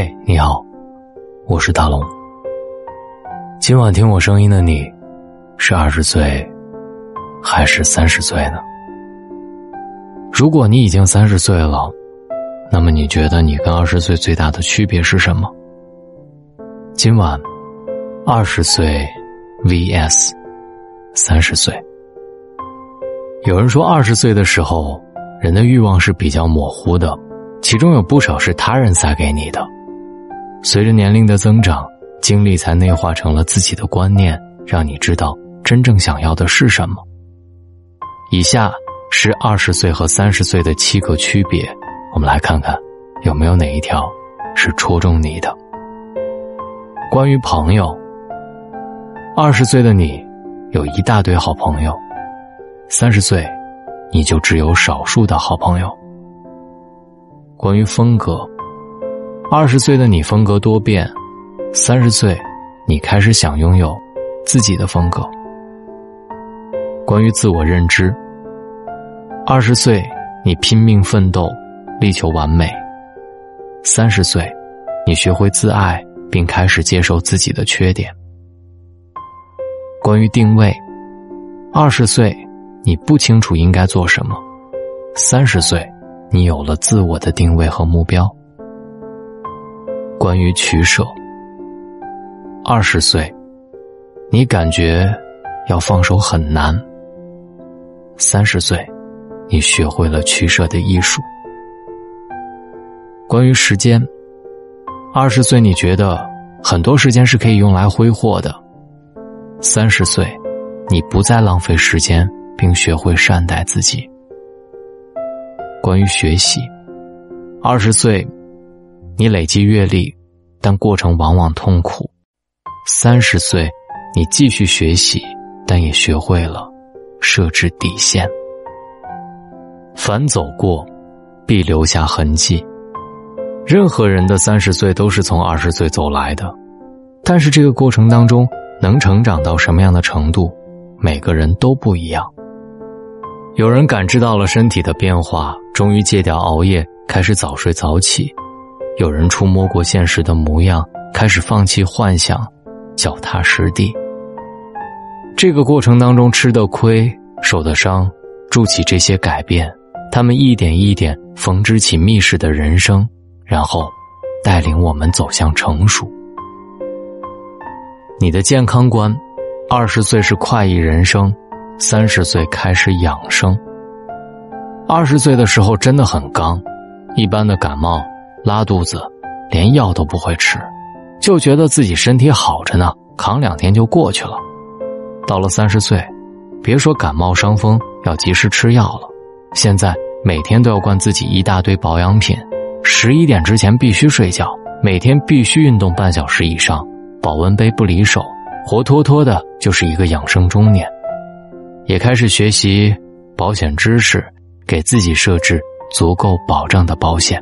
嘿，你好，我是大龙。今晚听我声音的你，是二十岁还是三十岁呢？如果你已经三十岁了，那么你觉得你跟二十岁最大的区别是什么？今晚，二十岁 vs 三十岁。有人说，二十岁的时候，人的欲望是比较模糊的，其中有不少是他人塞给你的。随着年龄的增长，经历才内化成了自己的观念，让你知道真正想要的是什么。以下是二十岁和三十岁的七个区别，我们来看看有没有哪一条是戳中你的。关于朋友，二十岁的你有一大堆好朋友，三十岁你就只有少数的好朋友。关于风格。二十岁的你风格多变，三十岁，你开始想拥有自己的风格。关于自我认知，二十岁你拼命奋斗，力求完美；三十岁，你学会自爱，并开始接受自己的缺点。关于定位，二十岁你不清楚应该做什么；三十岁，你有了自我的定位和目标。关于取舍，二十岁，你感觉要放手很难；三十岁，你学会了取舍的艺术。关于时间，二十岁你觉得很多时间是可以用来挥霍的；三十岁，你不再浪费时间，并学会善待自己。关于学习，二十岁。你累积阅历，但过程往往痛苦。三十岁，你继续学习，但也学会了设置底线。凡走过，必留下痕迹。任何人的三十岁都是从二十岁走来的，但是这个过程当中能成长到什么样的程度，每个人都不一样。有人感知到了身体的变化，终于戒掉熬夜，开始早睡早起。有人触摸过现实的模样，开始放弃幻想，脚踏实地。这个过程当中吃的亏、受的伤，筑起这些改变，他们一点一点缝织起密室的人生，然后带领我们走向成熟。你的健康观，二十岁是快意人生，三十岁开始养生。二十岁的时候真的很刚，一般的感冒。拉肚子，连药都不会吃，就觉得自己身体好着呢，扛两天就过去了。到了三十岁，别说感冒伤风要及时吃药了，现在每天都要灌自己一大堆保养品，十一点之前必须睡觉，每天必须运动半小时以上，保温杯不离手，活脱脱的就是一个养生中年。也开始学习保险知识，给自己设置足够保障的保险。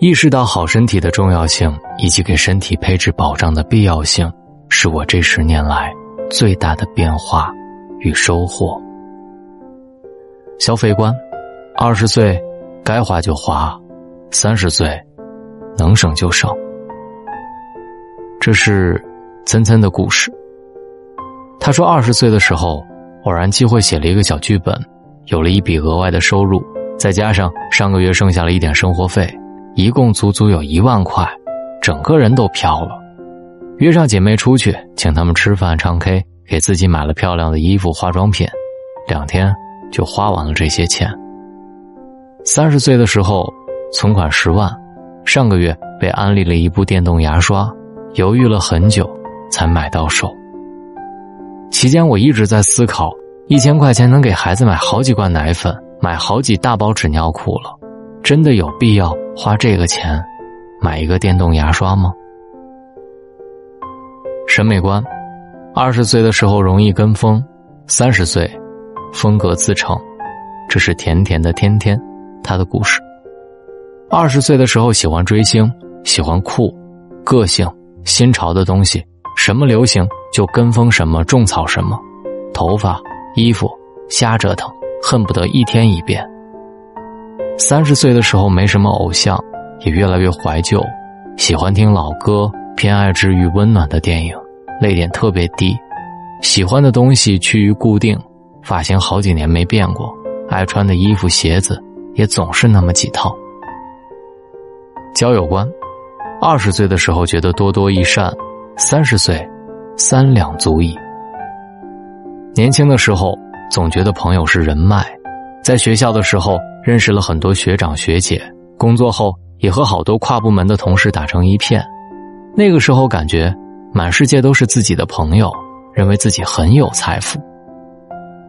意识到好身体的重要性，以及给身体配置保障的必要性，是我这十年来最大的变化与收获。消费观：二十岁该花就花，三十岁能省就省。这是森森的故事。他说，二十岁的时候，偶然机会写了一个小剧本，有了一笔额外的收入，再加上上个月剩下了一点生活费。一共足足有一万块，整个人都飘了。约上姐妹出去，请他们吃饭、唱 K，给自己买了漂亮的衣服、化妆品，两天就花完了这些钱。三十岁的时候，存款十万，上个月被安利了一部电动牙刷，犹豫了很久才买到手。期间我一直在思考，一千块钱能给孩子买好几罐奶粉，买好几大包纸尿裤了，真的有必要？花这个钱，买一个电动牙刷吗？审美观，二十岁的时候容易跟风，三十岁，风格自成。这是甜甜的天天，他的故事。二十岁的时候喜欢追星，喜欢酷，个性，新潮的东西，什么流行就跟风什么，种草什么，头发、衣服瞎折腾，恨不得一天一变。三十岁的时候没什么偶像，也越来越怀旧，喜欢听老歌，偏爱治愈温暖的电影，泪点特别低，喜欢的东西趋于固定，发型好几年没变过，爱穿的衣服鞋子也总是那么几套。交友观，二十岁的时候觉得多多益善，三十岁，三两足矣。年轻的时候总觉得朋友是人脉，在学校的时候认识了很多学长学姐，工作后也和好多跨部门的同事打成一片。那个时候感觉满世界都是自己的朋友，认为自己很有财富。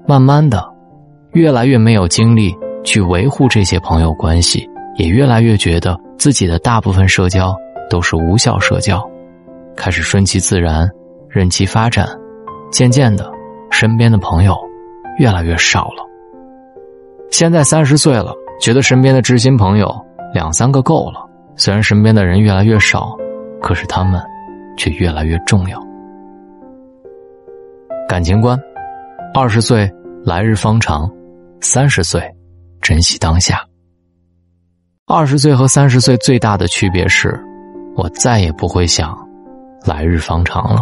慢慢的，越来越没有精力去维护这些朋友关系，也越来越觉得。自己的大部分社交都是无效社交，开始顺其自然，任其发展。渐渐的，身边的朋友越来越少了。现在三十岁了，觉得身边的知心朋友两三个够了。虽然身边的人越来越少，可是他们却越来越重要。感情观：二十岁来日方长，三十岁珍惜当下。二十岁和三十岁最大的区别是，我再也不会想来日方长了。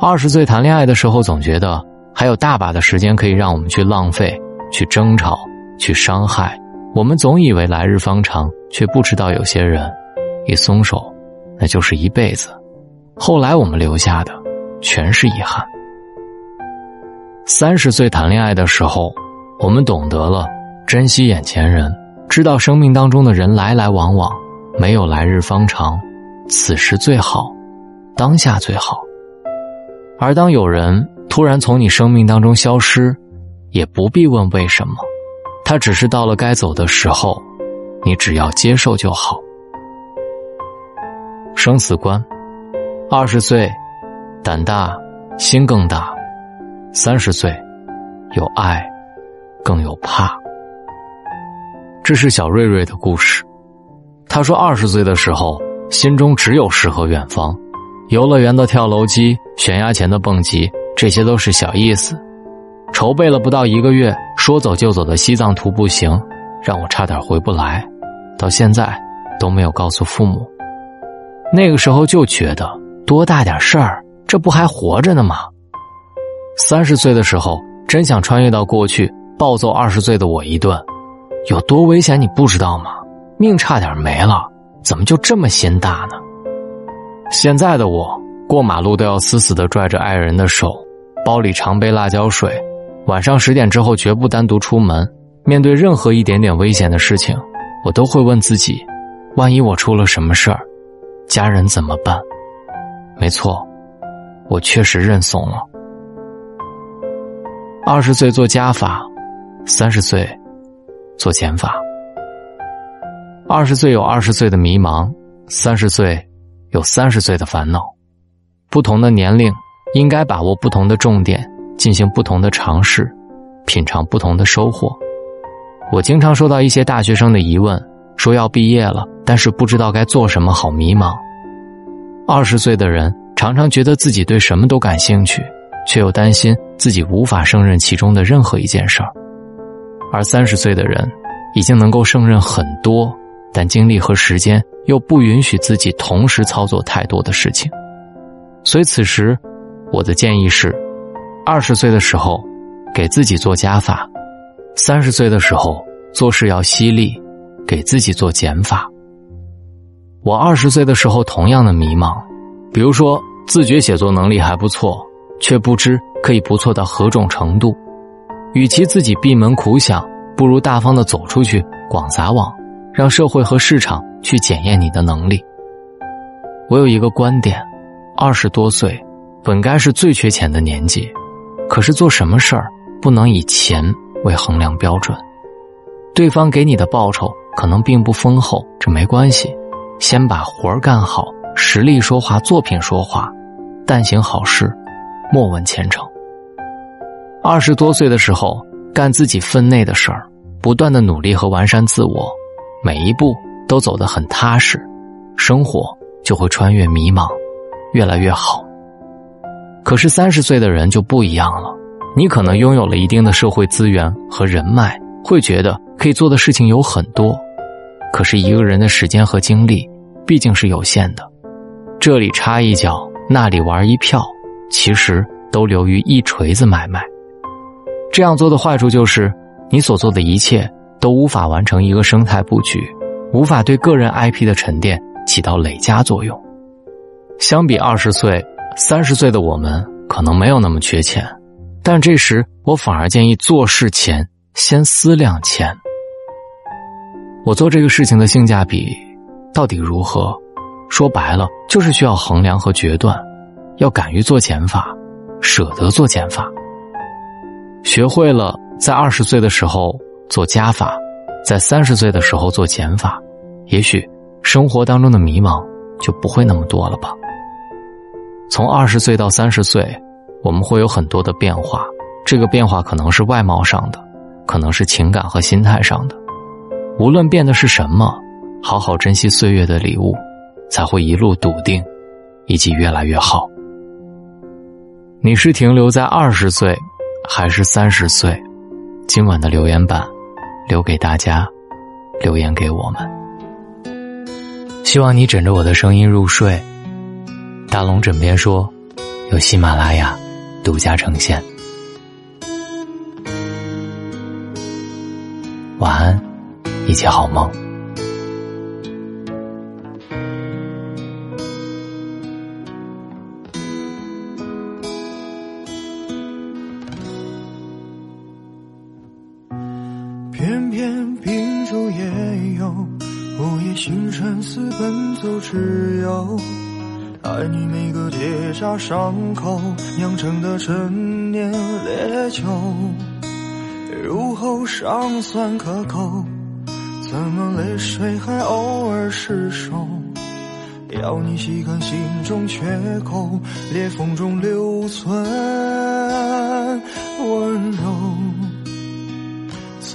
二十岁谈恋爱的时候，总觉得还有大把的时间可以让我们去浪费、去争吵、去伤害。我们总以为来日方长，却不知道有些人一松手，那就是一辈子。后来我们留下的全是遗憾。三十岁谈恋爱的时候，我们懂得了珍惜眼前人。知道生命当中的人来来往往，没有来日方长，此时最好，当下最好。而当有人突然从你生命当中消失，也不必问为什么，他只是到了该走的时候，你只要接受就好。生死观，二十岁，胆大，心更大；三十岁，有爱，更有怕。这是小瑞瑞的故事。他说，二十岁的时候，心中只有诗和远方，游乐园的跳楼机、悬崖前的蹦极，这些都是小意思。筹备了不到一个月，说走就走的西藏徒步行，让我差点回不来，到现在都没有告诉父母。那个时候就觉得多大点事儿，这不还活着呢吗？三十岁的时候，真想穿越到过去，暴揍二十岁的我一顿。有多危险你不知道吗？命差点没了，怎么就这么心大呢？现在的我过马路都要死死的拽着爱人的手，包里常备辣椒水，晚上十点之后绝不单独出门。面对任何一点点危险的事情，我都会问自己：万一我出了什么事儿，家人怎么办？没错，我确实认怂了。二十岁做加法，三十岁。做减法。二十岁有二十岁的迷茫，三十岁有三十岁的烦恼。不同的年龄应该把握不同的重点，进行不同的尝试，品尝不同的收获。我经常收到一些大学生的疑问，说要毕业了，但是不知道该做什么，好迷茫。二十岁的人常常觉得自己对什么都感兴趣，却又担心自己无法胜任其中的任何一件事儿。而三十岁的人，已经能够胜任很多，但精力和时间又不允许自己同时操作太多的事情。所以此时，我的建议是：二十岁的时候，给自己做加法；三十岁的时候，做事要犀利，给自己做减法。我二十岁的时候同样的迷茫，比如说自觉写作能力还不错，却不知可以不错到何种程度。与其自己闭门苦想，不如大方的走出去，广撒网，让社会和市场去检验你的能力。我有一个观点：二十多岁本该是最缺钱的年纪，可是做什么事儿不能以钱为衡量标准。对方给你的报酬可能并不丰厚，这没关系，先把活儿干好，实力说话，作品说话，但行好事，莫问前程。二十多岁的时候，干自己分内的事儿，不断的努力和完善自我，每一步都走得很踏实，生活就会穿越迷茫，越来越好。可是三十岁的人就不一样了，你可能拥有了一定的社会资源和人脉，会觉得可以做的事情有很多，可是一个人的时间和精力毕竟是有限的，这里插一脚，那里玩一票，其实都流于一锤子买卖。这样做的坏处就是，你所做的一切都无法完成一个生态布局，无法对个人 IP 的沉淀起到累加作用。相比二十岁、三十岁的我们，可能没有那么缺钱，但这时我反而建议做事前先思量钱。我做这个事情的性价比到底如何？说白了，就是需要衡量和决断，要敢于做减法，舍得做减法。学会了在二十岁的时候做加法，在三十岁的时候做减法，也许生活当中的迷茫就不会那么多了吧。从二十岁到三十岁，我们会有很多的变化。这个变化可能是外貌上的，可能是情感和心态上的。无论变的是什么，好好珍惜岁月的礼物，才会一路笃定，以及越来越好。你是停留在二十岁，还是三十岁？今晚的留言板，留给大家，留言给我们。希望你枕着我的声音入睡。大龙枕边说，由喜马拉雅独家呈现。晚安，一切好梦。偏偏秉烛夜游，午夜星辰似奔走之友。爱你每个结痂伤口酿成的陈年烈酒，入喉尚算可口，怎么泪水还偶尔失守？要你细看心中缺口，裂缝中留存温柔。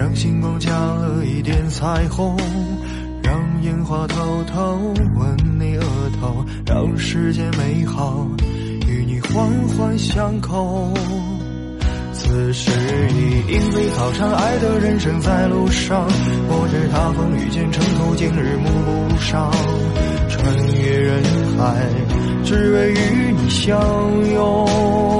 让星光加了一点彩虹，让烟花偷偷吻你额头，让世界美好与你环环相扣。此时已莺飞草长，爱的人生在路上。我知他风雨兼程途，今日暮不赏。穿越人海，只为与你相拥。